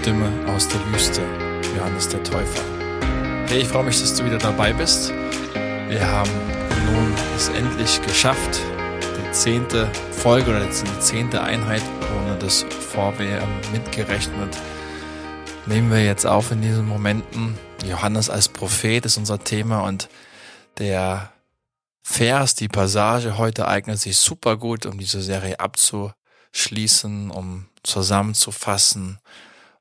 Stimme aus der Wüste, Johannes der Täufer. Hey, ich freue mich, dass du wieder dabei bist. Wir haben nun es endlich geschafft, die zehnte Folge oder die zehnte Einheit ohne das Vorwehr mitgerechnet. Nehmen wir jetzt auf in diesen Momenten. Johannes als Prophet ist unser Thema und der Vers, die Passage heute eignet sich super gut, um diese Serie abzuschließen, um zusammenzufassen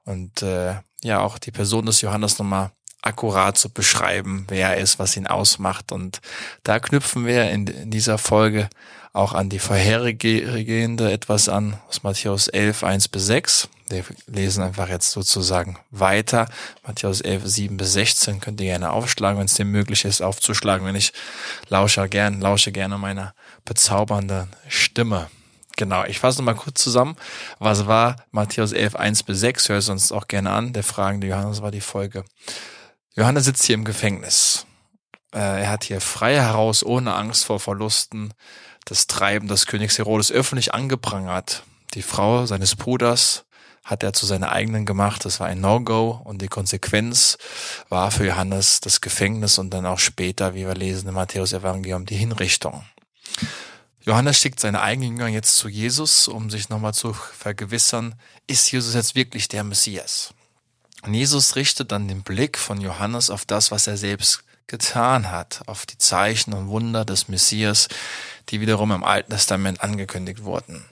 und äh, ja auch die Person des Johannes nochmal akkurat zu beschreiben, wer er ist, was ihn ausmacht. Und da knüpfen wir in, in dieser Folge auch an die vorhergehende etwas an, aus Matthäus 11, 1 bis 6. Wir lesen einfach jetzt sozusagen weiter. Matthäus 11, 7 bis 16 könnt ihr gerne aufschlagen, wenn es dir möglich ist, aufzuschlagen. Wenn ich lausche gern, lausche gerne meiner bezaubernden Stimme. Genau, ich fasse nochmal kurz zusammen. Was war Matthäus 11, 1 bis 6? Hör es uns auch gerne an. Der fragende Johannes war die Folge. Johannes sitzt hier im Gefängnis. Äh, er hat hier frei heraus, ohne Angst vor Verlusten, das Treiben des Königs Herodes öffentlich angeprangert. Die Frau seines Bruders hat er zu seiner eigenen gemacht. Das war ein No-Go und die Konsequenz war für Johannes das Gefängnis und dann auch später, wie wir lesen im Matthäus Evangelium, die Hinrichtung. Johannes schickt seine eigenen Jünger jetzt zu Jesus, um sich nochmal zu vergewissern, ist Jesus jetzt wirklich der Messias? Und Jesus richtet dann den Blick von Johannes auf das, was er selbst getan hat, auf die Zeichen und Wunder des Messias, die wiederum im Alten Testament angekündigt wurden.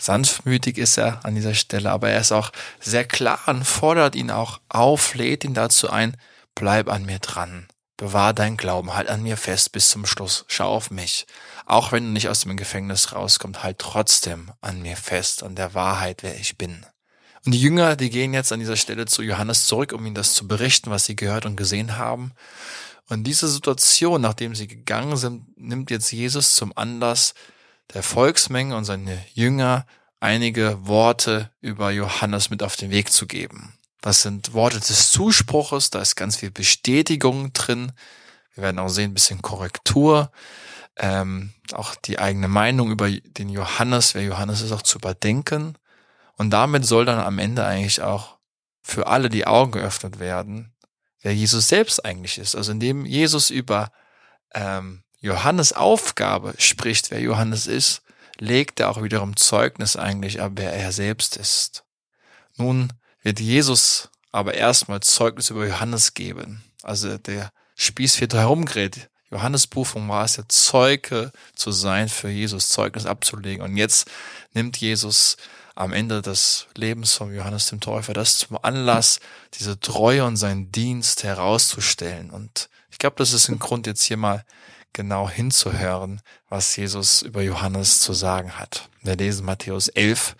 Sanftmütig ist er an dieser Stelle, aber er ist auch sehr klar und fordert ihn auch auf, lädt ihn dazu ein, bleib an mir dran, bewahr dein Glauben, halt an mir fest bis zum Schluss, schau auf mich. Auch wenn du nicht aus dem Gefängnis rauskommst, halt trotzdem an mir fest, an der Wahrheit, wer ich bin. Und die Jünger, die gehen jetzt an dieser Stelle zu Johannes zurück, um ihm das zu berichten, was sie gehört und gesehen haben. Und diese Situation, nachdem sie gegangen sind, nimmt jetzt Jesus zum Anlass der Volksmenge und seine Jünger einige Worte über Johannes mit auf den Weg zu geben. Das sind Worte des Zuspruches, da ist ganz viel Bestätigung drin. Wir werden auch sehen, ein bisschen Korrektur ähm, auch die eigene Meinung über den Johannes, wer Johannes ist, auch zu überdenken. Und damit soll dann am Ende eigentlich auch für alle die Augen geöffnet werden, wer Jesus selbst eigentlich ist. Also indem Jesus über ähm, Johannes Aufgabe spricht, wer Johannes ist, legt er auch wiederum Zeugnis eigentlich ab, wer er selbst ist. Nun wird Jesus aber erstmal Zeugnis über Johannes geben. Also der Spieß wird herumgedreht. Johannes Berufung war es ja Zeuge zu sein für Jesus, Zeugnis abzulegen. Und jetzt nimmt Jesus am Ende des Lebens von Johannes dem Täufer das zum Anlass, diese Treue und seinen Dienst herauszustellen. Und ich glaube, das ist ein Grund, jetzt hier mal genau hinzuhören, was Jesus über Johannes zu sagen hat. Wir lesen Matthäus 11,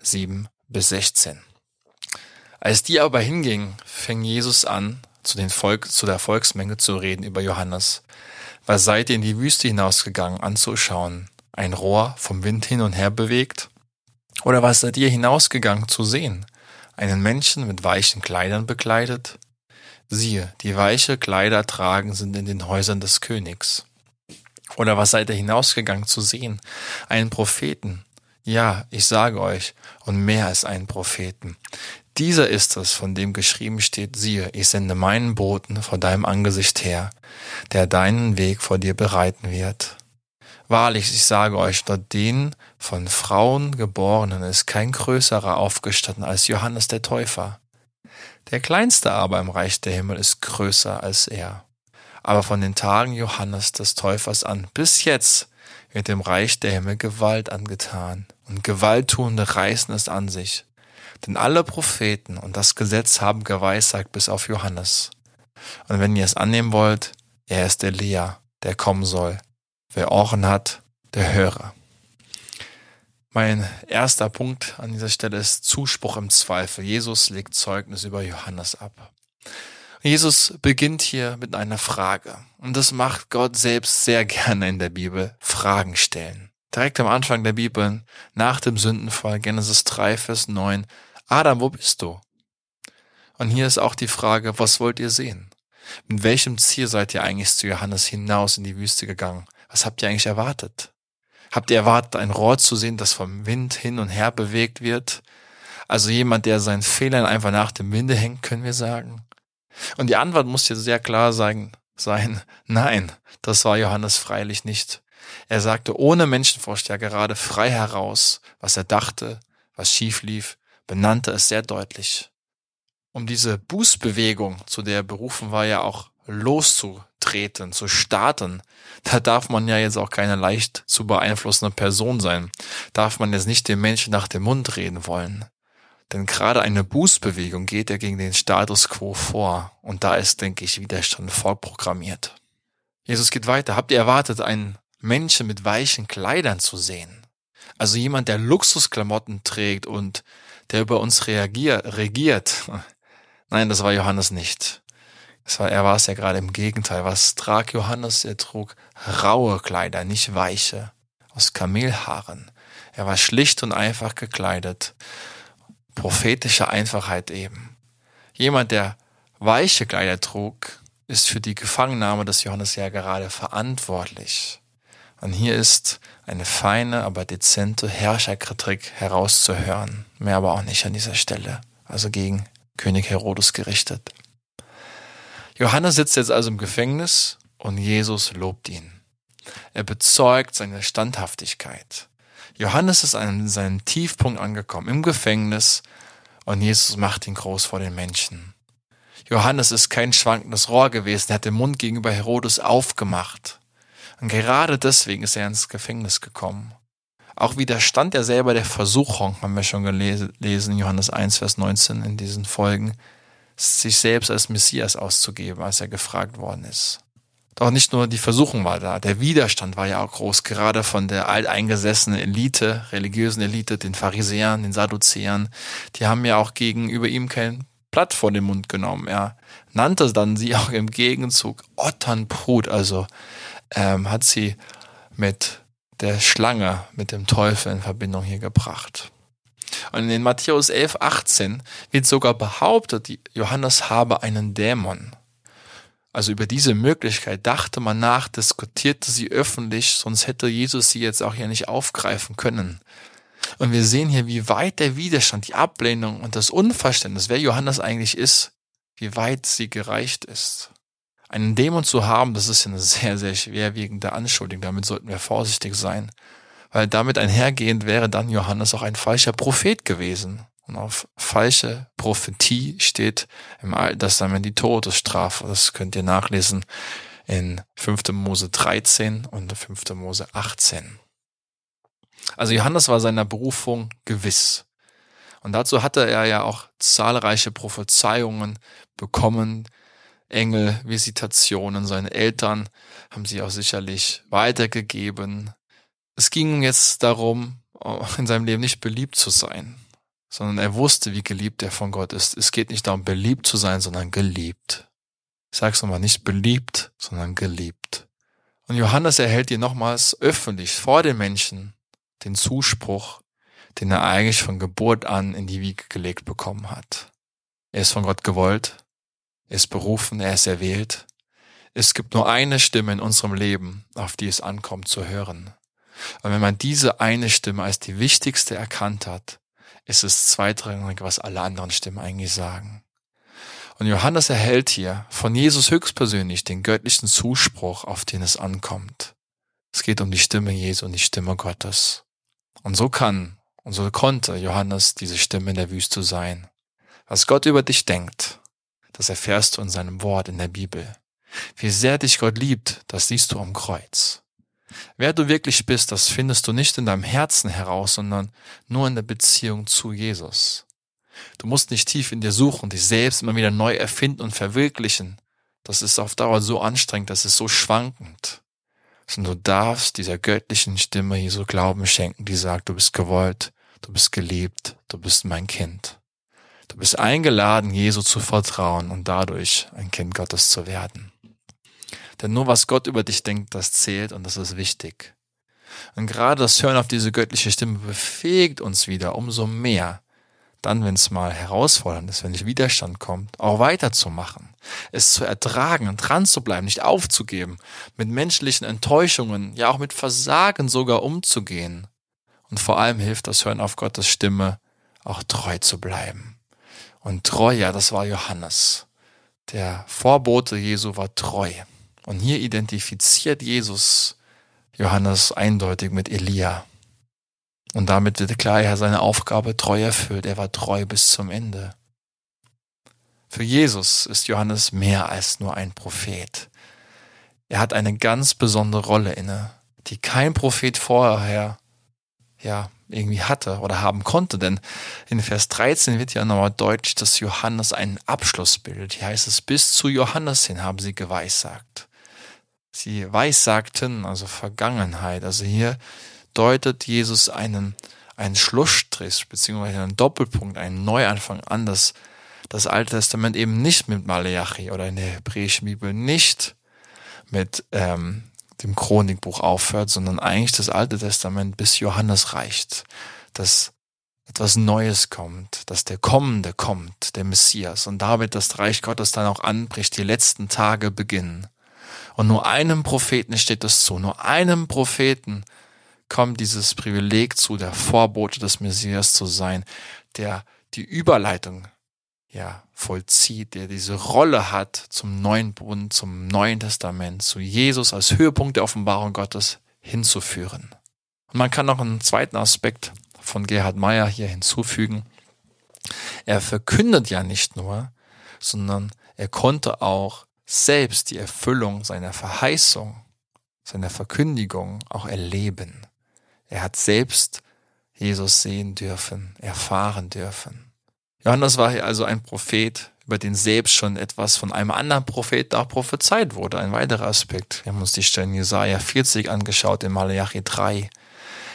7 bis 16. Als die aber hingingen, fing Jesus an, zu, den Volk, zu der Volksmenge zu reden über Johannes. Was seid ihr in die Wüste hinausgegangen anzuschauen? Ein Rohr vom Wind hin und her bewegt? Oder was seid ihr hinausgegangen zu sehen? Einen Menschen mit weichen Kleidern bekleidet? Siehe, die weiche Kleider tragen sind in den Häusern des Königs. Oder was seid ihr hinausgegangen zu sehen? Einen Propheten? Ja, ich sage euch, und mehr als einen Propheten. Dieser ist es, von dem geschrieben steht, siehe, ich sende meinen Boten vor deinem Angesicht her, der deinen Weg vor dir bereiten wird. Wahrlich, ich sage euch, dort den von Frauen geborenen ist kein größerer aufgestanden als Johannes der Täufer. Der kleinste aber im Reich der Himmel ist größer als er. Aber von den Tagen Johannes des Täufers an bis jetzt wird dem Reich der Himmel Gewalt angetan, und Gewalttuende reißen es an sich. Denn alle Propheten und das Gesetz haben geweissagt bis auf Johannes. Und wenn ihr es annehmen wollt, er ist Elia, der kommen soll. Wer Ohren hat, der höre. Mein erster Punkt an dieser Stelle ist Zuspruch im Zweifel. Jesus legt Zeugnis über Johannes ab. Jesus beginnt hier mit einer Frage. Und das macht Gott selbst sehr gerne in der Bibel. Fragen stellen. Direkt am Anfang der Bibel, nach dem Sündenfall, Genesis 3, Vers 9, Adam, wo bist du? Und hier ist auch die Frage, was wollt ihr sehen? Mit welchem Ziel seid ihr eigentlich zu Johannes hinaus in die Wüste gegangen? Was habt ihr eigentlich erwartet? Habt ihr erwartet, ein Rohr zu sehen, das vom Wind hin und her bewegt wird? Also jemand, der seinen Fehlern einfach nach dem Winde hängt, können wir sagen. Und die Antwort muss hier sehr klar sein, sein, nein, das war Johannes freilich nicht. Er sagte ohne Menschenvorsteher gerade frei heraus, was er dachte, was schief lief, benannte es sehr deutlich. Um diese Bußbewegung, zu der er berufen war, ja auch loszutreten, zu starten, da darf man ja jetzt auch keine leicht zu beeinflussende Person sein. Darf man jetzt nicht den Menschen nach dem Mund reden wollen. Denn gerade eine Bußbewegung geht ja gegen den Status quo vor. Und da ist, denke ich, Widerstand vorprogrammiert. Jesus geht weiter. Habt ihr erwartet, einen Menschen mit weichen Kleidern zu sehen? Also jemand, der Luxusklamotten trägt und der über uns reagiert, regiert. Nein, das war Johannes nicht. Es war, er war es ja gerade im Gegenteil. Was trag Johannes? Er trug raue Kleider, nicht weiche, aus Kamelhaaren. Er war schlicht und einfach gekleidet. Prophetische Einfachheit eben. Jemand, der weiche Kleider trug, ist für die Gefangennahme des Johannes ja gerade verantwortlich. Und hier ist eine feine, aber dezente Herrscherkritik herauszuhören. Mehr aber auch nicht an dieser Stelle. Also gegen König Herodes gerichtet. Johannes sitzt jetzt also im Gefängnis und Jesus lobt ihn. Er bezeugt seine Standhaftigkeit. Johannes ist an seinem Tiefpunkt angekommen im Gefängnis und Jesus macht ihn groß vor den Menschen. Johannes ist kein schwankendes Rohr gewesen, er hat den Mund gegenüber Herodes aufgemacht. Und gerade deswegen ist er ins Gefängnis gekommen. Auch widerstand er selber der Versuchung, haben wir schon gelesen, Johannes 1, Vers 19 in diesen Folgen, sich selbst als Messias auszugeben, als er gefragt worden ist. Doch nicht nur die Versuchung war da, der Widerstand war ja auch groß, gerade von der alteingesessenen Elite, religiösen Elite, den Pharisäern, den Sadduzäern. Die haben ja auch gegenüber ihm kein Blatt vor den Mund genommen. Er nannte dann sie auch im Gegenzug Otternbrut, also ähm, hat sie mit der Schlange, mit dem Teufel in Verbindung hier gebracht. Und in Matthäus 11, 18 wird sogar behauptet, Johannes habe einen Dämon. Also über diese Möglichkeit dachte man nach, diskutierte sie öffentlich, sonst hätte Jesus sie jetzt auch hier nicht aufgreifen können. Und wir sehen hier, wie weit der Widerstand, die Ablehnung und das Unverständnis, wer Johannes eigentlich ist, wie weit sie gereicht ist. Einen Dämon zu haben, das ist eine sehr, sehr schwerwiegende Anschuldigung. Damit sollten wir vorsichtig sein. Weil damit einhergehend wäre dann Johannes auch ein falscher Prophet gewesen. Und auf falsche Prophetie steht im Alten Testament die Todesstrafe. Das könnt ihr nachlesen in 5. Mose 13 und 5. Mose 18. Also Johannes war seiner Berufung gewiss. Und dazu hatte er ja auch zahlreiche Prophezeiungen bekommen, Engel, Visitationen. Seine Eltern haben sie auch sicherlich weitergegeben. Es ging jetzt darum, in seinem Leben nicht beliebt zu sein, sondern er wusste, wie geliebt er von Gott ist. Es geht nicht darum, beliebt zu sein, sondern geliebt. Ich sag's nochmal, nicht beliebt, sondern geliebt. Und Johannes erhält hier nochmals öffentlich vor den Menschen den Zuspruch, den er eigentlich von Geburt an in die Wiege gelegt bekommen hat. Er ist von Gott gewollt, ist berufen, er ist erwählt. Es gibt nur eine Stimme in unserem Leben, auf die es ankommt zu hören. Und wenn man diese eine Stimme als die wichtigste erkannt hat, ist es zweitrangig, was alle anderen Stimmen eigentlich sagen. Und Johannes erhält hier von Jesus höchstpersönlich den göttlichen Zuspruch, auf den es ankommt. Es geht um die Stimme Jesu und die Stimme Gottes. Und so kann und so konnte Johannes diese Stimme in der Wüste sein. Was Gott über dich denkt, das erfährst du in seinem Wort in der Bibel. Wie sehr dich Gott liebt, das siehst du am Kreuz. Wer du wirklich bist, das findest du nicht in deinem Herzen heraus, sondern nur in der Beziehung zu Jesus. Du musst nicht tief in dir suchen, dich selbst immer wieder neu erfinden und verwirklichen. Das ist auf Dauer so anstrengend, das ist so schwankend. Sondern du darfst dieser göttlichen Stimme Jesu Glauben schenken, die sagt, du bist gewollt, du bist geliebt, du bist mein Kind. Du bist eingeladen, Jesu zu vertrauen und dadurch ein Kind Gottes zu werden. Denn nur was Gott über dich denkt, das zählt und das ist wichtig. Und gerade das Hören auf diese göttliche Stimme befähigt uns wieder umso mehr, dann, wenn es mal herausfordernd ist, wenn nicht Widerstand kommt, auch weiterzumachen, es zu ertragen, dran zu bleiben, nicht aufzugeben, mit menschlichen Enttäuschungen, ja auch mit Versagen sogar umzugehen. Und vor allem hilft das Hören auf Gottes Stimme, auch treu zu bleiben. Und treu, ja, das war Johannes. Der Vorbote Jesu war treu. Und hier identifiziert Jesus Johannes eindeutig mit Elia. Und damit wird klar, er seine Aufgabe treu erfüllt. Er war treu bis zum Ende. Für Jesus ist Johannes mehr als nur ein Prophet. Er hat eine ganz besondere Rolle inne, die kein Prophet vorher, ja, irgendwie hatte oder haben konnte. Denn in Vers 13 wird ja nochmal deutlich, dass Johannes einen Abschluss bildet. Hier heißt es, bis zu Johannes hin haben sie geweissagt. Sie weissagten, also Vergangenheit. Also hier deutet Jesus einen, einen Schlussstrich, beziehungsweise einen Doppelpunkt, einen Neuanfang an, dass das Alte Testament eben nicht mit Malachi oder in der hebräischen Bibel nicht mit ähm, dem Chronikbuch aufhört, sondern eigentlich das Alte Testament bis Johannes reicht, dass etwas Neues kommt, dass der Kommende kommt, der Messias, und damit das Reich Gottes dann auch anbricht, die letzten Tage beginnen. Und nur einem Propheten steht das zu, nur einem Propheten kommt dieses Privileg zu, der Vorbote des Messias zu sein, der die Überleitung ja, vollzieht, der diese Rolle hat zum neuen Bund, zum neuen Testament, zu Jesus als Höhepunkt der Offenbarung Gottes hinzuführen. Und man kann noch einen zweiten Aspekt von Gerhard Meyer hier hinzufügen. Er verkündet ja nicht nur, sondern er konnte auch selbst die Erfüllung seiner Verheißung, seiner Verkündigung auch erleben. Er hat selbst Jesus sehen dürfen, erfahren dürfen. Johannes war hier also ein Prophet, über den selbst schon etwas von einem anderen Propheten auch prophezeit wurde. Ein weiterer Aspekt. Wir haben uns die Stellen Jesaja 40 angeschaut, in Malachi 3,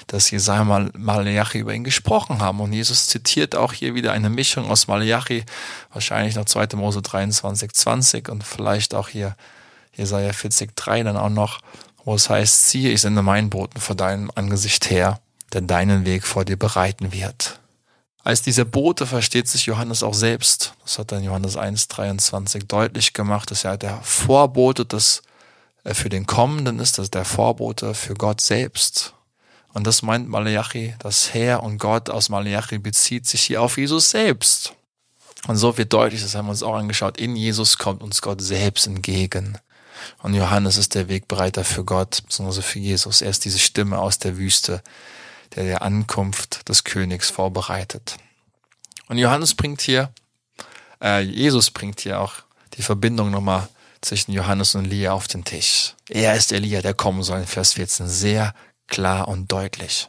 dass Jesaja mal Malachi über ihn gesprochen haben. Und Jesus zitiert auch hier wieder eine Mischung aus Malachi, wahrscheinlich noch 2. Mose 23, 20 und vielleicht auch hier Jesaja 40, 3 dann auch noch, wo es heißt, siehe, ich sende meinen Boten vor deinem Angesicht her, der deinen Weg vor dir bereiten wird. Als dieser Bote versteht sich Johannes auch selbst. Das hat dann Johannes 1,23 deutlich gemacht, dass er der Vorbote des, äh, für den Kommenden ist, dass der Vorbote für Gott selbst. Und das meint Malachi, das Herr und Gott aus Malachi bezieht sich hier auf Jesus selbst. Und so wird deutlich, das haben wir uns auch angeschaut, in Jesus kommt uns Gott selbst entgegen. Und Johannes ist der Wegbereiter für Gott, beziehungsweise für Jesus. Er ist diese Stimme aus der Wüste, der der Ankunft des Königs vorbereitet. Und Johannes bringt hier, äh, Jesus bringt hier auch die Verbindung nochmal zwischen Johannes und Elia auf den Tisch. Er ist Elia, der kommen soll in Vers 14. Sehr klar und deutlich.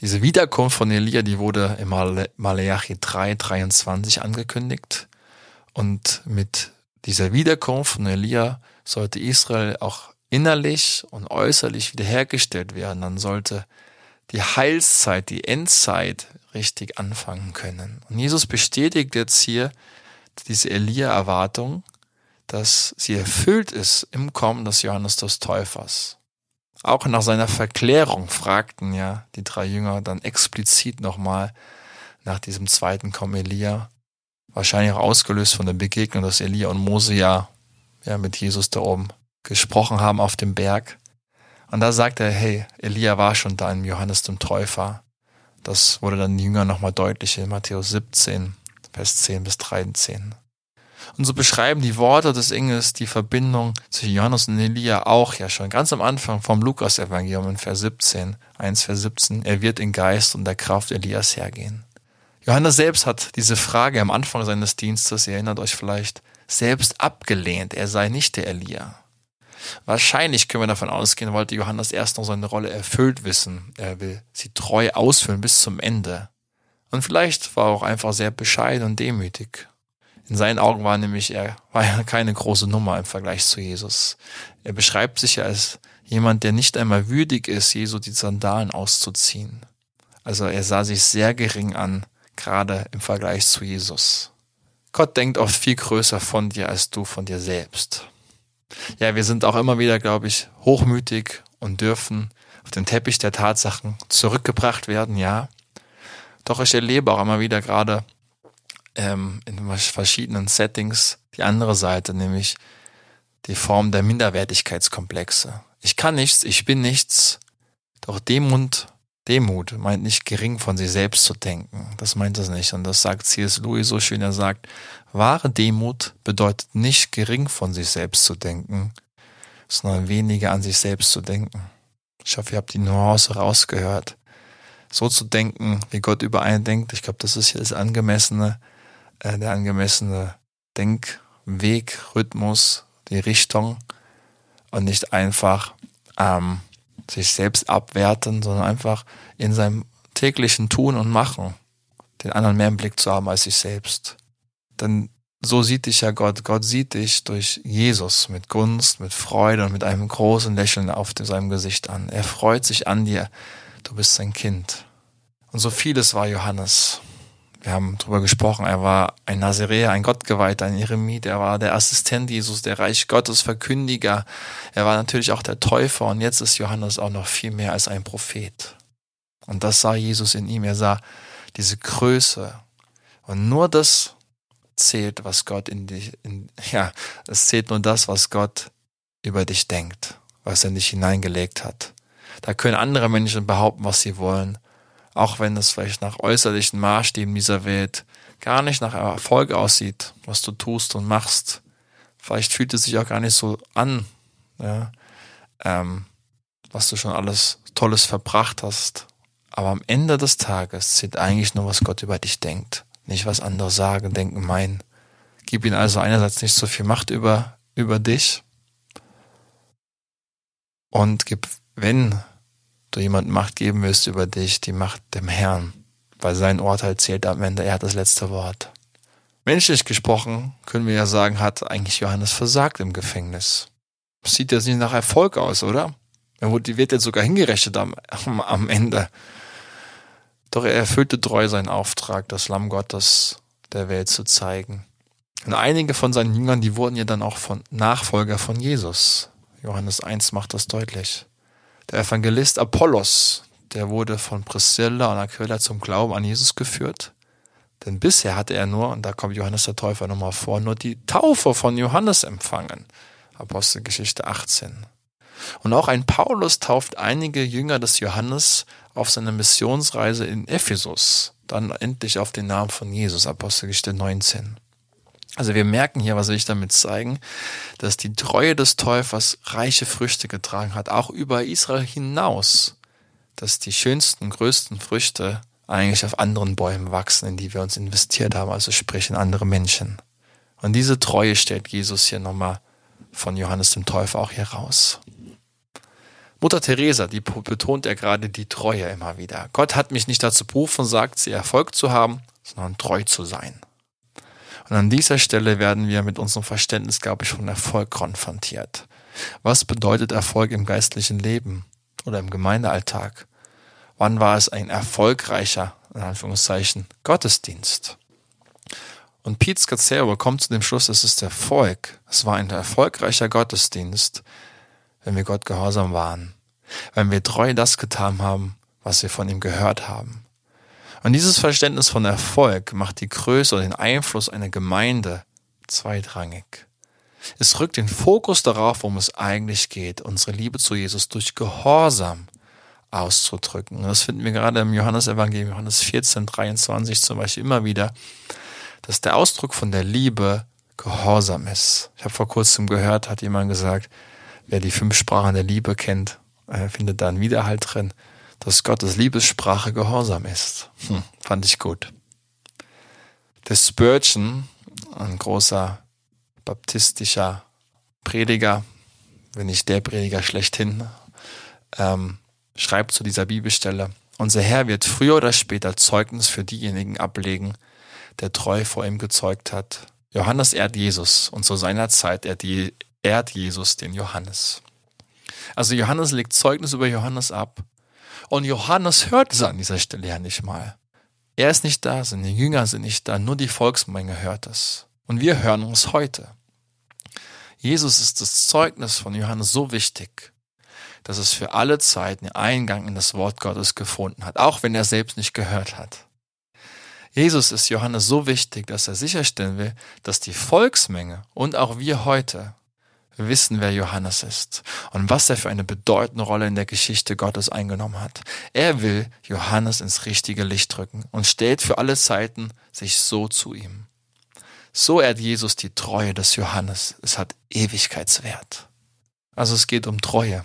Diese Wiederkunft von Elia, die wurde im Malachi 3, 23 angekündigt. Und mit dieser Wiederkunft von Elia sollte Israel auch innerlich und äußerlich wiederhergestellt werden. Dann sollte die Heilszeit, die Endzeit richtig anfangen können. Und Jesus bestätigt jetzt hier diese Elia-Erwartung, dass sie erfüllt ist im Kommen des Johannes des Täufers. Auch nach seiner Verklärung fragten ja die drei Jünger dann explizit nochmal nach diesem zweiten Kommen Elia, wahrscheinlich auch ausgelöst von der Begegnung, dass Elia und Mose ja, ja mit Jesus da oben gesprochen haben auf dem Berg. Und da sagt er, hey, Elia war schon da im Johannes dem Täufer. Das wurde dann den Jüngern nochmal deutlich in Matthäus 17, Vers 10 bis 13. Und so beschreiben die Worte des Engels die Verbindung zwischen Johannes und Elia auch ja schon ganz am Anfang vom Lukas-Evangelium in Vers 17, 1 Vers 17. Er wird in Geist und der Kraft Elias hergehen. Johannes selbst hat diese Frage am Anfang seines Dienstes, ihr erinnert euch vielleicht, selbst abgelehnt. Er sei nicht der Elia. Wahrscheinlich können wir davon ausgehen, wollte Johannes erst noch seine Rolle erfüllt wissen. Er will sie treu ausfüllen bis zum Ende. Und vielleicht war er auch einfach sehr bescheiden und demütig. In seinen Augen war nämlich er war ja keine große Nummer im Vergleich zu Jesus. Er beschreibt sich ja als jemand, der nicht einmal würdig ist, Jesu die Sandalen auszuziehen. Also er sah sich sehr gering an, gerade im Vergleich zu Jesus. Gott denkt oft viel größer von dir als du von dir selbst. Ja, wir sind auch immer wieder, glaube ich, hochmütig und dürfen auf den Teppich der Tatsachen zurückgebracht werden, ja. Doch ich erlebe auch immer wieder gerade ähm, in verschiedenen Settings die andere Seite, nämlich die Form der Minderwertigkeitskomplexe. Ich kann nichts, ich bin nichts, doch Demut, Demut meint nicht gering von sich selbst zu denken. Das meint es nicht. Und das sagt C.S. Louis so schön. Er sagt, wahre Demut bedeutet nicht gering von sich selbst zu denken, sondern weniger an sich selbst zu denken. Ich hoffe, ihr habt die Nuance rausgehört. So zu denken, wie Gott über einen denkt, ich glaube, das ist hier das angemessene, äh, der angemessene Denkweg, Rhythmus, die Richtung und nicht einfach ähm, sich selbst abwerten, sondern einfach in seinem täglichen Tun und Machen den anderen mehr im Blick zu haben als sich selbst. Denn so sieht dich ja Gott. Gott sieht dich durch Jesus mit Gunst, mit Freude und mit einem großen Lächeln auf seinem Gesicht an. Er freut sich an dir. Du bist sein Kind. Und so vieles war Johannes. Wir haben darüber gesprochen, er war ein Naziräer, ein Gottgeweihter, ein Eremit, er war der Assistent Jesus, der Reich Gottes Verkündiger, er war natürlich auch der Täufer und jetzt ist Johannes auch noch viel mehr als ein Prophet. Und das sah Jesus in ihm, er sah diese Größe. Und nur das zählt, was Gott in dich, in, ja, es zählt nur das, was Gott über dich denkt, was er in dich hineingelegt hat. Da können andere Menschen behaupten, was sie wollen auch wenn es vielleicht nach äußerlichen Maßstäben dieser Welt gar nicht nach Erfolg aussieht, was du tust und machst. Vielleicht fühlt es sich auch gar nicht so an, ja, ähm, was du schon alles Tolles verbracht hast. Aber am Ende des Tages zählt eigentlich nur, was Gott über dich denkt, nicht was andere sagen, denken, meinen. Gib ihm also einerseits nicht so viel Macht über, über dich und gib, wenn du jemand Macht geben willst über dich, die Macht dem Herrn, weil sein Urteil zählt am Ende, er hat das letzte Wort. Menschlich gesprochen können wir ja sagen, hat eigentlich Johannes versagt im Gefängnis. Sieht jetzt nicht nach Erfolg aus, oder? Er wird jetzt sogar hingerechnet am, am Ende. Doch er erfüllte treu seinen Auftrag, das Lamm Gottes der Welt zu zeigen. Und einige von seinen Jüngern, die wurden ja dann auch von Nachfolger von Jesus. Johannes 1 macht das deutlich. Der Evangelist Apollos, der wurde von Priscilla und Aquila zum Glauben an Jesus geführt. Denn bisher hatte er nur, und da kommt Johannes der Täufer nochmal vor, nur die Taufe von Johannes empfangen. Apostelgeschichte 18. Und auch ein Paulus tauft einige Jünger des Johannes auf seiner Missionsreise in Ephesus, dann endlich auf den Namen von Jesus, Apostelgeschichte 19. Also wir merken hier, was will ich damit zeigen, dass die Treue des Täufers reiche Früchte getragen hat, auch über Israel hinaus, dass die schönsten, größten Früchte eigentlich auf anderen Bäumen wachsen, in die wir uns investiert haben, also sprich in andere Menschen. Und diese Treue stellt Jesus hier nochmal von Johannes dem Täufer auch hier raus. Mutter Teresa, die betont ja gerade die Treue immer wieder. Gott hat mich nicht dazu berufen, sagt sie, Erfolg zu haben, sondern treu zu sein. Und an dieser Stelle werden wir mit unserem Verständnis, glaube ich, von Erfolg konfrontiert. Was bedeutet Erfolg im geistlichen Leben oder im Gemeindealltag? Wann war es ein erfolgreicher, in Anführungszeichen, Gottesdienst? Und Pete Scazzaro kommt zu dem Schluss, es ist Erfolg. Es war ein erfolgreicher Gottesdienst, wenn wir Gott gehorsam waren. Wenn wir treu das getan haben, was wir von ihm gehört haben. Und dieses Verständnis von Erfolg macht die Größe oder den Einfluss einer Gemeinde zweitrangig. Es rückt den Fokus darauf, worum es eigentlich geht, unsere Liebe zu Jesus durch Gehorsam auszudrücken. Und das finden wir gerade im Johannesevangelium, Johannes 14, 23 zum Beispiel immer wieder, dass der Ausdruck von der Liebe Gehorsam ist. Ich habe vor kurzem gehört, hat jemand gesagt, wer die fünf Sprachen der Liebe kennt, äh, findet da einen Widerhalt drin dass Gottes Liebessprache Gehorsam ist. Hm, fand ich gut. Der Spurgeon, ein großer baptistischer Prediger, wenn nicht der Prediger schlechthin, ähm, schreibt zu dieser Bibelstelle, unser Herr wird früher oder später Zeugnis für diejenigen ablegen, der treu vor ihm gezeugt hat. Johannes ehrt Jesus und zu seiner Zeit ehrt Jesus den Johannes. Also Johannes legt Zeugnis über Johannes ab und Johannes hört es an dieser Stelle ja nicht mal. Er ist nicht da, seine Jünger sind nicht da, nur die Volksmenge hört es. Und wir hören uns heute. Jesus ist das Zeugnis von Johannes so wichtig, dass es für alle Zeit einen Eingang in das Wort Gottes gefunden hat, auch wenn er selbst nicht gehört hat. Jesus ist Johannes so wichtig, dass er sicherstellen will, dass die Volksmenge und auch wir heute wissen, wer Johannes ist und was er für eine bedeutende Rolle in der Geschichte Gottes eingenommen hat. Er will Johannes ins richtige Licht drücken und stellt für alle Zeiten sich so zu ihm. So ehrt Jesus die Treue des Johannes. Es hat Ewigkeitswert. Also es geht um Treue,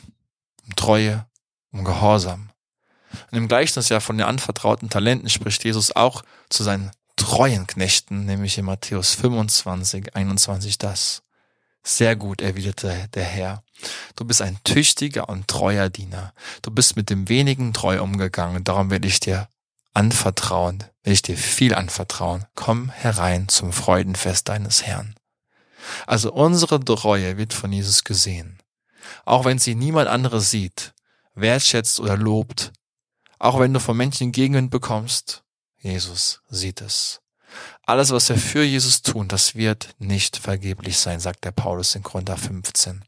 um Treue, um Gehorsam. Und im Gleichnis ja von den anvertrauten Talenten spricht Jesus auch zu seinen treuen Knechten, nämlich in Matthäus 25, 21 das. Sehr gut, erwiderte der Herr. Du bist ein tüchtiger und treuer Diener. Du bist mit dem wenigen treu umgegangen, darum will ich dir anvertrauen, will ich dir viel anvertrauen. Komm herein zum Freudenfest deines Herrn. Also unsere Treue wird von Jesus gesehen. Auch wenn sie niemand anderes sieht, wertschätzt oder lobt, auch wenn du von Menschen Gegenwind bekommst, Jesus sieht es. Alles, was wir für Jesus tun, das wird nicht vergeblich sein, sagt der Paulus in Korinther 15.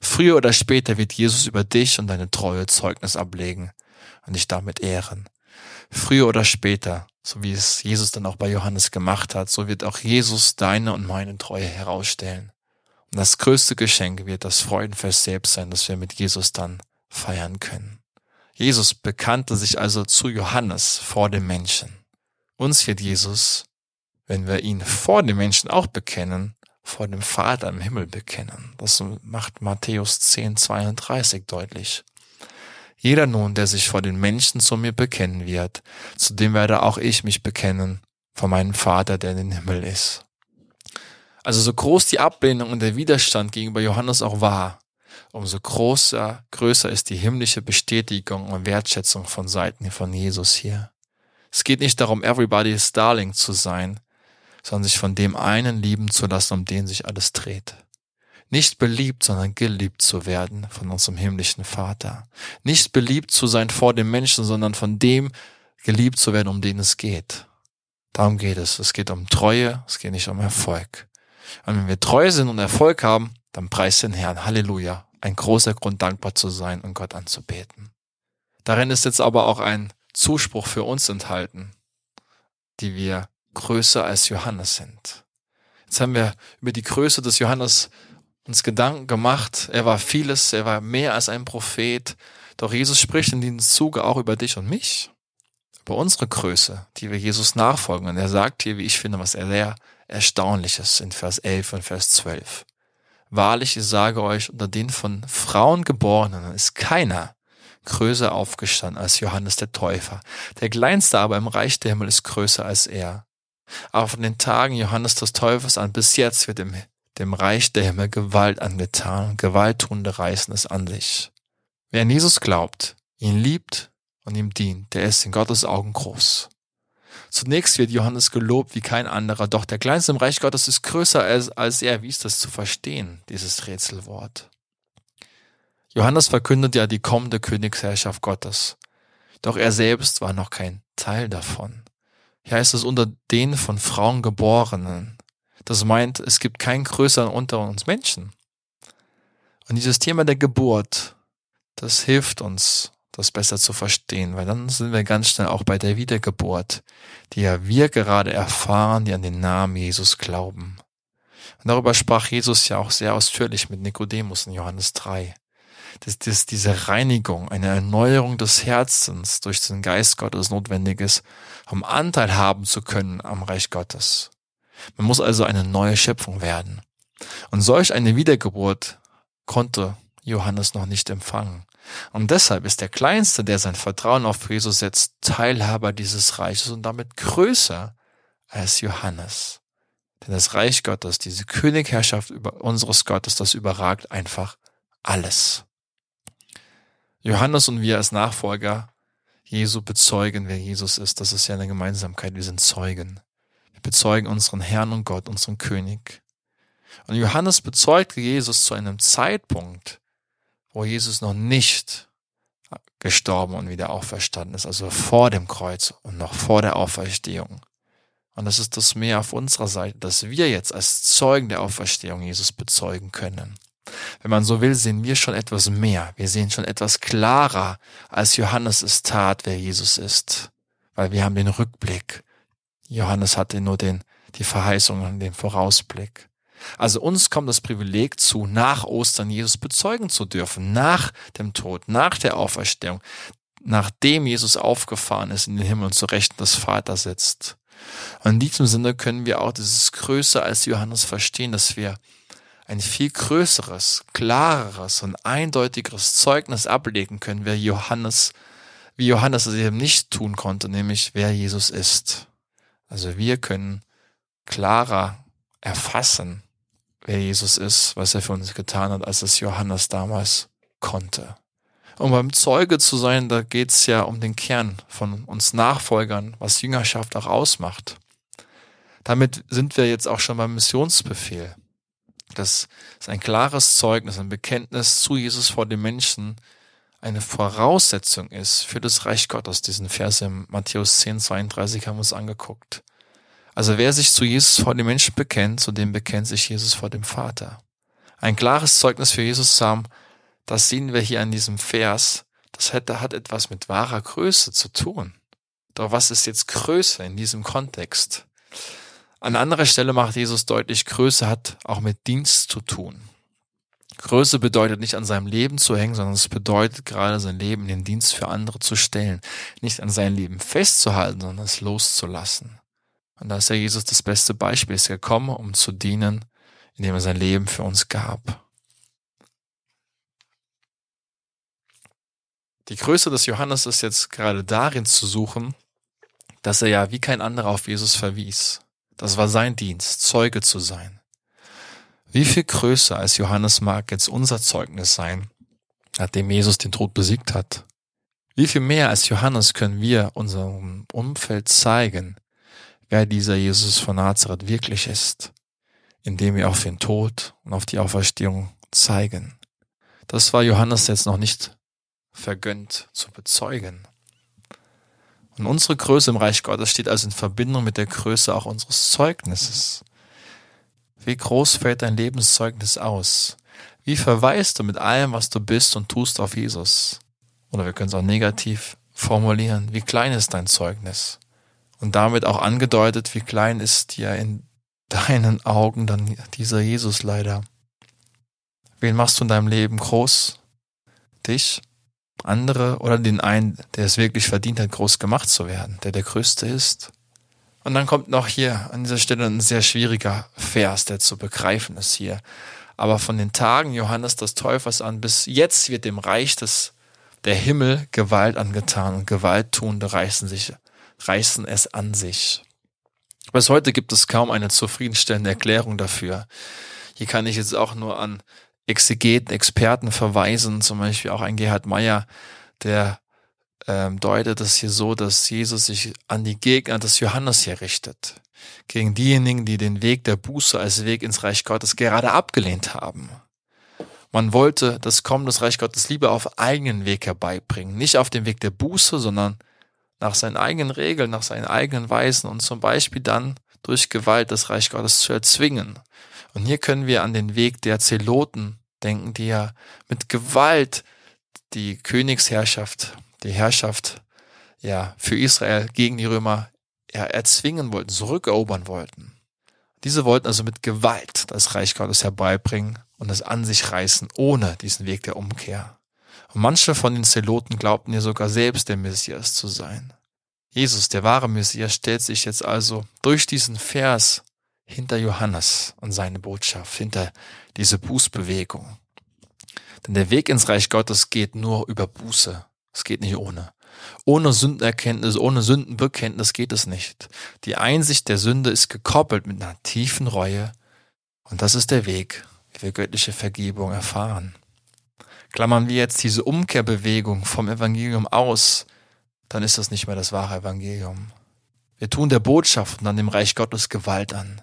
Früher oder später wird Jesus über dich und deine Treue Zeugnis ablegen und dich damit ehren. Früher oder später, so wie es Jesus dann auch bei Johannes gemacht hat, so wird auch Jesus deine und meine Treue herausstellen. Und das größte Geschenk wird das Freudenfest selbst sein, das wir mit Jesus dann feiern können. Jesus bekannte sich also zu Johannes vor dem Menschen. Uns wird Jesus wenn wir ihn vor den Menschen auch bekennen, vor dem Vater im Himmel bekennen. Das macht Matthäus 10, 32 deutlich. Jeder nun, der sich vor den Menschen zu mir bekennen wird, zu dem werde auch ich mich bekennen, vor meinem Vater, der in den Himmel ist. Also so groß die Ablehnung und der Widerstand gegenüber Johannes auch war, umso größer, größer ist die himmlische Bestätigung und Wertschätzung von Seiten von Jesus hier. Es geht nicht darum, everybody's darling zu sein, sondern sich von dem einen lieben zu lassen, um den sich alles dreht. Nicht beliebt, sondern geliebt zu werden von unserem himmlischen Vater. Nicht beliebt zu sein vor dem Menschen, sondern von dem geliebt zu werden, um den es geht. Darum geht es. Es geht um Treue, es geht nicht um Erfolg. Und wenn wir treu sind und Erfolg haben, dann preis den Herrn. Halleluja. Ein großer Grund, dankbar zu sein und Gott anzubeten. Darin ist jetzt aber auch ein Zuspruch für uns enthalten, die wir größer als Johannes sind. Jetzt haben wir über die Größe des Johannes uns Gedanken gemacht. Er war vieles, er war mehr als ein Prophet. Doch Jesus spricht in diesem Zuge auch über dich und mich. Über unsere Größe, die wir Jesus nachfolgen. Und er sagt hier, wie ich finde, was er sehr Erstaunliches in Vers 11 und Vers 12. Wahrlich, ich sage euch, unter den von Frauen geborenen ist keiner größer aufgestanden als Johannes der Täufer. Der kleinste aber im Reich der Himmel ist größer als er. Aber von den Tagen Johannes des Täufers an bis jetzt wird dem, dem Reich der Himmel Gewalt angetan, Gewalttunde reißen es an sich. Wer an Jesus glaubt, ihn liebt und ihm dient, der ist in Gottes Augen groß. Zunächst wird Johannes gelobt wie kein anderer, doch der Kleinste im Reich Gottes ist größer als, als er. Wie ist das zu verstehen, dieses Rätselwort? Johannes verkündet ja die kommende Königsherrschaft Gottes. Doch er selbst war noch kein Teil davon. Hier heißt es unter den von Frauen geborenen. Das meint, es gibt keinen größeren unter uns Menschen. Und dieses Thema der Geburt, das hilft uns, das besser zu verstehen, weil dann sind wir ganz schnell auch bei der Wiedergeburt, die ja wir gerade erfahren, die an den Namen Jesus glauben. Und darüber sprach Jesus ja auch sehr ausführlich mit Nikodemus in Johannes 3 dass, dass diese Reinigung, eine Erneuerung des Herzens durch den Geist Gottes notwendig ist, um Anteil haben zu können am Reich Gottes. Man muss also eine neue Schöpfung werden. Und solch eine Wiedergeburt konnte Johannes noch nicht empfangen. Und deshalb ist der Kleinste, der sein Vertrauen auf Jesus setzt, Teilhaber dieses Reiches und damit größer als Johannes. Denn das Reich Gottes, diese Königherrschaft über unseres Gottes, das überragt einfach alles. Johannes und wir als Nachfolger Jesu bezeugen, wer Jesus ist. Das ist ja eine Gemeinsamkeit. Wir sind Zeugen. Wir bezeugen unseren Herrn und Gott, unseren König. Und Johannes bezeugte Jesus zu einem Zeitpunkt, wo Jesus noch nicht gestorben und wieder auferstanden ist, also vor dem Kreuz und noch vor der Auferstehung. Und das ist das mehr auf unserer Seite, dass wir jetzt als Zeugen der Auferstehung Jesus bezeugen können. Wenn man so will, sehen wir schon etwas mehr. Wir sehen schon etwas klarer, als Johannes es tat, wer Jesus ist. Weil wir haben den Rückblick. Johannes hatte nur den, die Verheißung und den Vorausblick. Also uns kommt das Privileg zu, nach Ostern Jesus bezeugen zu dürfen, nach dem Tod, nach der Auferstehung, nachdem Jesus aufgefahren ist in den Himmel und zu Rechten des Vaters sitzt. Und in diesem Sinne können wir auch dieses Größer als Johannes verstehen, dass wir ein viel größeres, klareres und eindeutigeres Zeugnis ablegen können, wer Johannes, wie Johannes es eben nicht tun konnte, nämlich wer Jesus ist. Also wir können klarer erfassen, wer Jesus ist, was er für uns getan hat, als es Johannes damals konnte. Um beim Zeuge zu sein, da geht's ja um den Kern von uns Nachfolgern, was Jüngerschaft auch ausmacht. Damit sind wir jetzt auch schon beim Missionsbefehl. Das ist ein klares Zeugnis, ein Bekenntnis zu Jesus vor den Menschen, eine Voraussetzung ist für das Reich Gottes. Diesen Vers im Matthäus 10, 32 haben wir uns angeguckt. Also wer sich zu Jesus vor den Menschen bekennt, zu dem bekennt sich Jesus vor dem Vater. Ein klares Zeugnis für Jesus zu haben, das sehen wir hier an diesem Vers, das hat, hat etwas mit wahrer Größe zu tun. Doch was ist jetzt Größe in diesem Kontext? An anderer Stelle macht Jesus deutlich, Größe hat auch mit Dienst zu tun. Größe bedeutet nicht an seinem Leben zu hängen, sondern es bedeutet gerade sein Leben in den Dienst für andere zu stellen. Nicht an sein Leben festzuhalten, sondern es loszulassen. Und da ist ja Jesus das beste Beispiel, ist gekommen, um zu dienen, indem er sein Leben für uns gab. Die Größe des Johannes ist jetzt gerade darin zu suchen, dass er ja wie kein anderer auf Jesus verwies. Das war sein Dienst, Zeuge zu sein. Wie viel größer als Johannes mag jetzt unser Zeugnis sein, nachdem Jesus den Tod besiegt hat? Wie viel mehr als Johannes können wir unserem Umfeld zeigen, wer dieser Jesus von Nazareth wirklich ist, indem wir auf den Tod und auf die Auferstehung zeigen. Das war Johannes jetzt noch nicht vergönnt zu bezeugen. Und unsere Größe im Reich Gottes steht also in Verbindung mit der Größe auch unseres Zeugnisses. Wie groß fällt dein Lebenszeugnis aus? Wie verweist du mit allem, was du bist und tust auf Jesus? Oder wir können es auch negativ formulieren. Wie klein ist dein Zeugnis? und damit auch angedeutet, wie klein ist ja in deinen Augen dann dieser Jesus leider. Wen machst du in deinem Leben groß? Dich? Andere oder den einen, der es wirklich verdient hat, groß gemacht zu werden, der der Größte ist? Und dann kommt noch hier an dieser Stelle ein sehr schwieriger Vers, der zu begreifen ist hier. Aber von den Tagen Johannes des Täufers an bis jetzt wird dem Reich des der Himmel Gewalt angetan und Gewalttuende reißen sich reißen es an sich. Bis heute gibt es kaum eine zufriedenstellende Erklärung dafür. Hier kann ich jetzt auch nur an Exegeten, Experten verweisen, zum Beispiel auch ein Gerhard Meyer, der ähm, deutet es hier so, dass Jesus sich an die Gegner des Johannes hier richtet. Gegen diejenigen, die den Weg der Buße als Weg ins Reich Gottes gerade abgelehnt haben. Man wollte das Kommen des Reich Gottes lieber auf eigenen Weg herbeibringen. Nicht auf dem Weg der Buße, sondern nach seinen eigenen Regeln, nach seinen eigenen Weisen und zum Beispiel dann durch Gewalt das Reich Gottes zu erzwingen. Und hier können wir an den Weg der Zeloten denken, die ja mit Gewalt die Königsherrschaft, die Herrschaft ja für Israel gegen die Römer ja, erzwingen wollten, zurückerobern wollten. Diese wollten also mit Gewalt das Reich Gottes herbeibringen und es an sich reißen, ohne diesen Weg der Umkehr. Und manche von den Zeloten glaubten ja sogar selbst der Messias zu sein. Jesus, der wahre Messias, stellt sich jetzt also durch diesen Vers hinter Johannes und seine Botschaft, hinter diese Bußbewegung. Denn der Weg ins Reich Gottes geht nur über Buße. Es geht nicht ohne. Ohne Sündenerkenntnis, ohne Sündenbekenntnis geht es nicht. Die Einsicht der Sünde ist gekoppelt mit einer tiefen Reue. Und das ist der Weg, wie wir göttliche Vergebung erfahren. Klammern wir jetzt diese Umkehrbewegung vom Evangelium aus, dann ist das nicht mehr das wahre Evangelium. Wir tun der Botschaft und an dem Reich Gottes Gewalt an.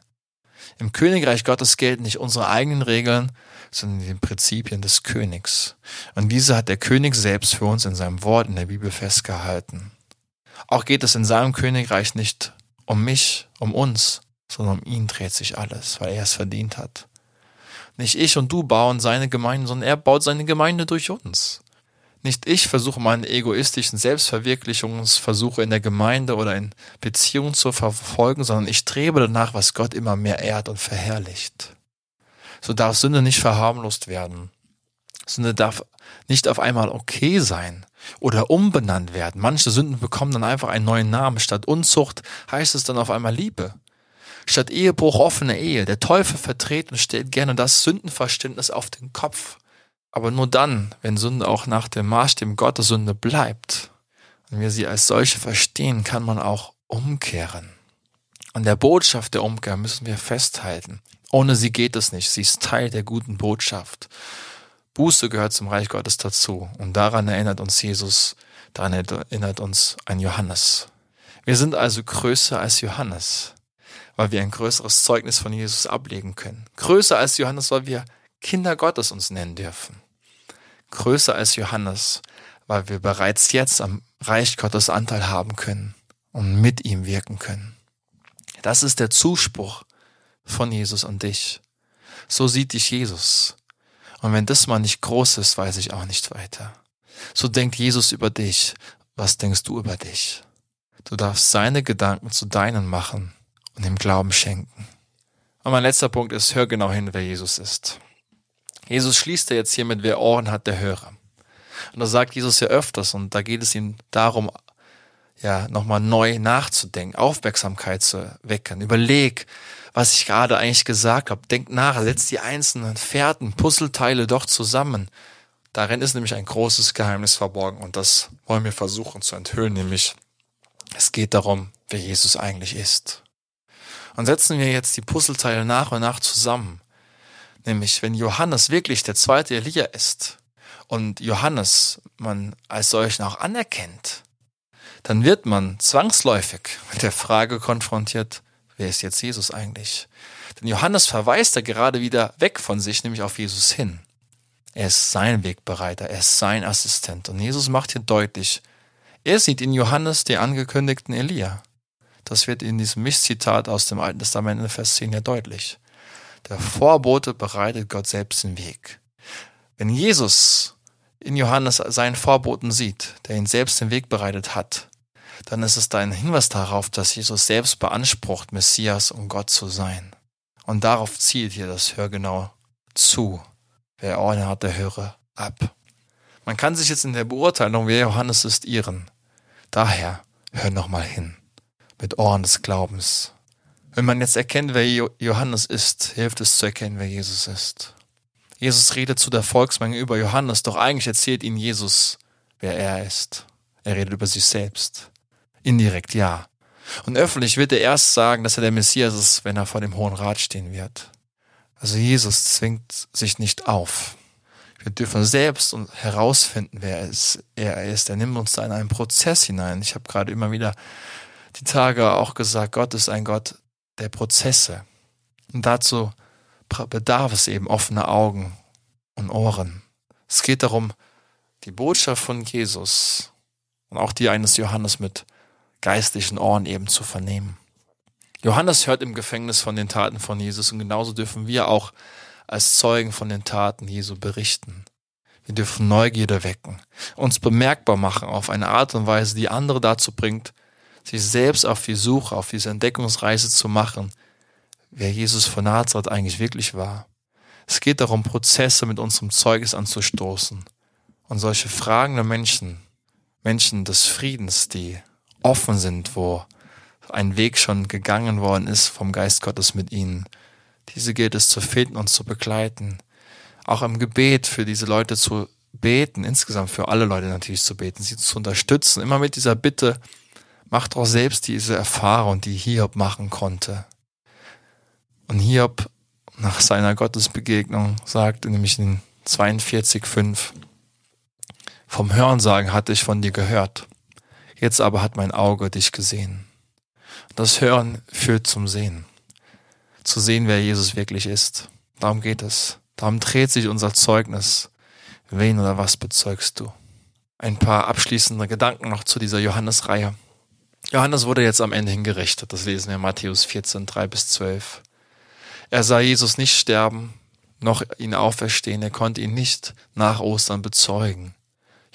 Im Königreich Gottes gelten nicht unsere eigenen Regeln, sondern die Prinzipien des Königs. Und diese hat der König selbst für uns in seinem Wort in der Bibel festgehalten. Auch geht es in seinem Königreich nicht um mich, um uns, sondern um ihn dreht sich alles, weil er es verdient hat. Nicht ich und du bauen seine Gemeinde, sondern er baut seine Gemeinde durch uns. Nicht ich versuche meine egoistischen Selbstverwirklichungsversuche in der Gemeinde oder in Beziehungen zu verfolgen, sondern ich strebe danach, was Gott immer mehr ehrt und verherrlicht. So darf Sünde nicht verharmlost werden. Sünde darf nicht auf einmal okay sein oder umbenannt werden. Manche Sünden bekommen dann einfach einen neuen Namen. Statt Unzucht heißt es dann auf einmal Liebe. Statt Ehebruch offene Ehe. Der Teufel vertritt und stellt gerne das Sündenverständnis auf den Kopf. Aber nur dann, wenn Sünde auch nach dem Maßstab Gottes Sünde bleibt und wir sie als solche verstehen, kann man auch umkehren. An der Botschaft der Umkehr müssen wir festhalten. Ohne sie geht es nicht. Sie ist Teil der guten Botschaft. Buße gehört zum Reich Gottes dazu. Und daran erinnert uns Jesus, daran erinnert uns ein Johannes. Wir sind also größer als Johannes, weil wir ein größeres Zeugnis von Jesus ablegen können. Größer als Johannes, weil wir Kinder Gottes uns nennen dürfen. Größer als Johannes, weil wir bereits jetzt am Reich Gottes Anteil haben können und mit ihm wirken können. Das ist der Zuspruch von Jesus an dich. So sieht dich Jesus. Und wenn das mal nicht groß ist, weiß ich auch nicht weiter. So denkt Jesus über dich. Was denkst du über dich? Du darfst seine Gedanken zu deinen machen und ihm Glauben schenken. Und mein letzter Punkt ist, hör genau hin, wer Jesus ist. Jesus schließt er jetzt hier mit, wer Ohren hat, der höre. Und das sagt Jesus ja öfters und da geht es ihm darum, ja, nochmal neu nachzudenken, Aufmerksamkeit zu wecken. Überleg, was ich gerade eigentlich gesagt habe. Denk nach, setz die einzelnen Fährten, Puzzleteile doch zusammen. Darin ist nämlich ein großes Geheimnis verborgen und das wollen wir versuchen zu enthüllen, nämlich es geht darum, wer Jesus eigentlich ist. Und setzen wir jetzt die Puzzleteile nach und nach zusammen. Nämlich, wenn Johannes wirklich der zweite Elia ist und Johannes man als solchen auch anerkennt, dann wird man zwangsläufig mit der Frage konfrontiert, wer ist jetzt Jesus eigentlich? Denn Johannes verweist da gerade wieder weg von sich, nämlich auf Jesus hin. Er ist sein Wegbereiter, er ist sein Assistent. Und Jesus macht hier deutlich, er sieht in Johannes den angekündigten Elia. Das wird in diesem Mischzitat aus dem Alten Testament in Vers 10 ja deutlich. Der Vorbote bereitet Gott selbst den Weg. Wenn Jesus in Johannes seinen Vorboten sieht, der ihn selbst den Weg bereitet hat, dann ist es da ein Hinweis darauf, dass Jesus selbst beansprucht, Messias und Gott zu sein. Und darauf zielt hier das Hör genau zu. Wer Ohren hat, der höre ab. Man kann sich jetzt in der Beurteilung, wer Johannes ist, irren. Daher hör nochmal hin. Mit Ohren des Glaubens. Wenn man jetzt erkennt, wer Johannes ist, hilft es zu erkennen, wer Jesus ist. Jesus redet zu der Volksmenge über Johannes, doch eigentlich erzählt ihnen Jesus, wer er ist. Er redet über sich selbst. Indirekt ja. Und öffentlich wird er erst sagen, dass er der Messias ist, wenn er vor dem Hohen Rat stehen wird. Also Jesus zwingt sich nicht auf. Wir dürfen selbst herausfinden, wer er ist. Er nimmt uns da in einen Prozess hinein. Ich habe gerade immer wieder die Tage auch gesagt, Gott ist ein Gott der Prozesse. Und dazu bedarf es eben offener Augen und Ohren. Es geht darum, die Botschaft von Jesus und auch die eines Johannes mit geistlichen Ohren eben zu vernehmen. Johannes hört im Gefängnis von den Taten von Jesus und genauso dürfen wir auch als Zeugen von den Taten Jesu berichten. Wir dürfen Neugierde wecken, uns bemerkbar machen auf eine Art und Weise, die andere dazu bringt, sich selbst auf die Suche, auf diese Entdeckungsreise zu machen, wer Jesus von Nazareth eigentlich wirklich war. Es geht darum, Prozesse mit unserem Zeugnis anzustoßen und solche fragende Menschen, Menschen des Friedens, die offen sind, wo ein Weg schon gegangen worden ist vom Geist Gottes mit ihnen. Diese gilt es zu finden und zu begleiten. Auch im Gebet für diese Leute zu beten, insgesamt für alle Leute natürlich zu beten, sie zu unterstützen. Immer mit dieser Bitte, macht auch selbst diese Erfahrung, die Hiob machen konnte. Und Hiob nach seiner Gottesbegegnung sagte nämlich in 42,5, vom Hörensagen hatte ich von dir gehört. Jetzt aber hat mein Auge dich gesehen. Das Hören führt zum Sehen. Zu sehen, wer Jesus wirklich ist. Darum geht es. Darum dreht sich unser Zeugnis. Wen oder was bezeugst du? Ein paar abschließende Gedanken noch zu dieser Johannes-Reihe. Johannes wurde jetzt am Ende hingerichtet. Das lesen wir in Matthäus 14, 3 bis 12. Er sah Jesus nicht sterben, noch ihn auferstehen. Er konnte ihn nicht nach Ostern bezeugen.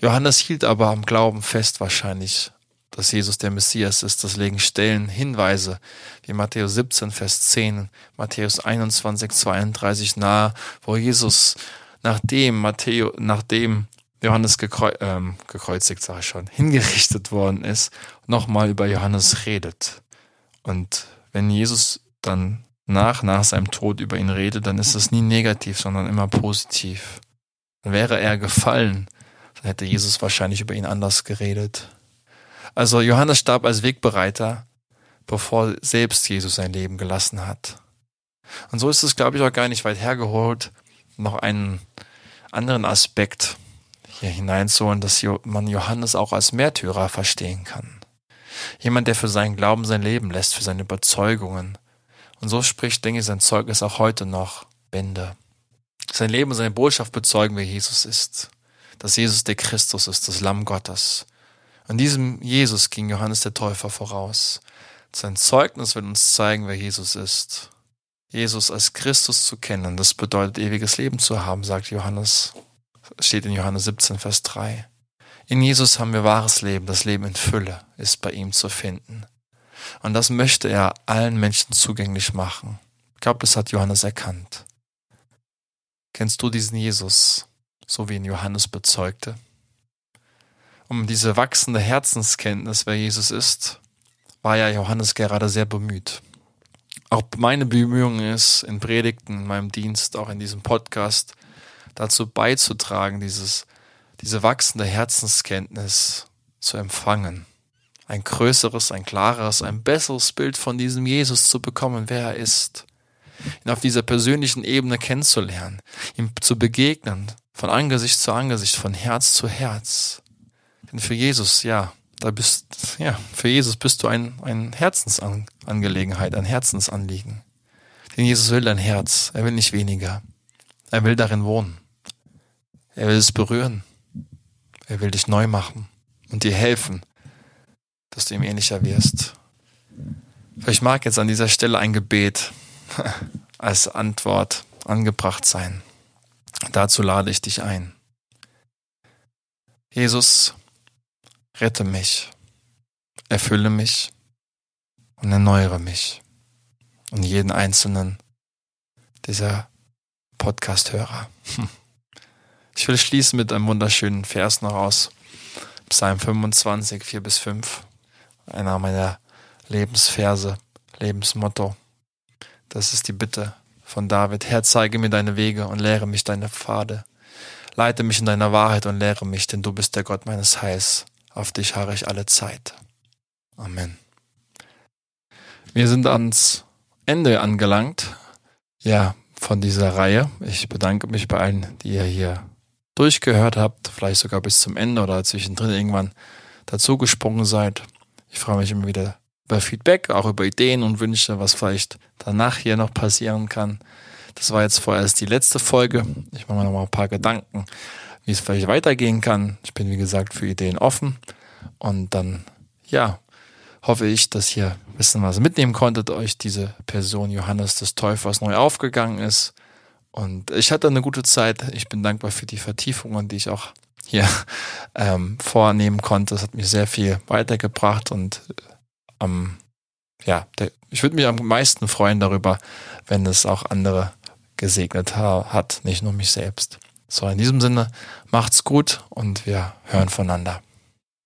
Johannes hielt aber am Glauben fest wahrscheinlich dass Jesus der Messias ist. Das legen Stellen, Hinweise wie Matthäus 17, Vers 10, Matthäus 21, 32 nahe, wo Jesus nachdem Matthäus, nachdem Johannes gekreu ähm, gekreuzigt, sage ich schon, hingerichtet worden ist, nochmal über Johannes redet. Und wenn Jesus dann nach, nach seinem Tod über ihn redet, dann ist es nie negativ, sondern immer positiv. Dann wäre er gefallen, dann hätte Jesus wahrscheinlich über ihn anders geredet. Also Johannes starb als Wegbereiter, bevor selbst Jesus sein Leben gelassen hat. Und so ist es, glaube ich, auch gar nicht weit hergeholt, noch einen anderen Aspekt hier hineinzuholen, dass man Johannes auch als Märtyrer verstehen kann. Jemand, der für seinen Glauben sein Leben lässt, für seine Überzeugungen. Und so spricht, denke ich, sein Zeugnis auch heute noch Bände. Sein Leben und seine Botschaft bezeugen, wer Jesus ist. Dass Jesus der Christus ist, das Lamm Gottes. Und diesem Jesus ging Johannes der Täufer voraus. Sein Zeugnis wird uns zeigen, wer Jesus ist. Jesus als Christus zu kennen, das bedeutet ewiges Leben zu haben, sagt Johannes. Steht in Johannes 17, Vers 3. In Jesus haben wir wahres Leben, das Leben in Fülle ist bei ihm zu finden. Und das möchte er allen Menschen zugänglich machen. Ich glaube, das hat Johannes erkannt. Kennst du diesen Jesus, so wie ihn Johannes bezeugte? Um diese wachsende Herzenskenntnis, wer Jesus ist, war ja Johannes gerade sehr bemüht. Auch meine Bemühung ist, in Predigten, in meinem Dienst, auch in diesem Podcast, dazu beizutragen, dieses, diese wachsende Herzenskenntnis zu empfangen. Ein größeres, ein klareres, ein besseres Bild von diesem Jesus zu bekommen, wer er ist. Ihn auf dieser persönlichen Ebene kennenzulernen, ihm zu begegnen, von Angesicht zu Angesicht, von Herz zu Herz. Denn für Jesus, ja, da bist, ja, für Jesus bist du ein, ein Herzensangelegenheit, ein Herzensanliegen. Denn Jesus will dein Herz, er will nicht weniger. Er will darin wohnen. Er will es berühren. Er will dich neu machen und dir helfen, dass du ihm ähnlicher wirst. Vielleicht mag jetzt an dieser Stelle ein Gebet als Antwort angebracht sein. Dazu lade ich dich ein. Jesus, rette mich, erfülle mich und erneuere mich und jeden einzelnen dieser Podcast-Hörer. Ich will schließen mit einem wunderschönen Vers noch aus Psalm 25, 4 bis 5. Einer meiner Lebensverse, Lebensmotto. Das ist die Bitte von David. Herr, zeige mir deine Wege und lehre mich deine Pfade. Leite mich in deiner Wahrheit und lehre mich, denn du bist der Gott meines Heils. Auf dich harre ich alle Zeit. Amen. Wir sind ans Ende angelangt. Ja, von dieser Reihe. Ich bedanke mich bei allen, die ihr hier durchgehört habt, vielleicht sogar bis zum Ende oder zwischendrin irgendwann dazugesprungen seid. Ich freue mich immer wieder über Feedback, auch über Ideen und Wünsche, was vielleicht danach hier noch passieren kann. Das war jetzt vorerst die letzte Folge. Ich mache mir noch mal ein paar Gedanken, wie es vielleicht weitergehen kann. Ich bin, wie gesagt, für Ideen offen. Und dann, ja, hoffe ich, dass ihr ein bisschen was mitnehmen konntet, euch diese Person Johannes des Täufers neu aufgegangen ist und ich hatte eine gute Zeit. Ich bin dankbar für die Vertiefungen, die ich auch hier ähm, vornehmen konnte. Es hat mich sehr viel weitergebracht und ähm, ja, der, ich würde mich am meisten freuen darüber, wenn es auch andere gesegnet ha hat, nicht nur mich selbst. So, in diesem Sinne, macht's gut und wir hören voneinander.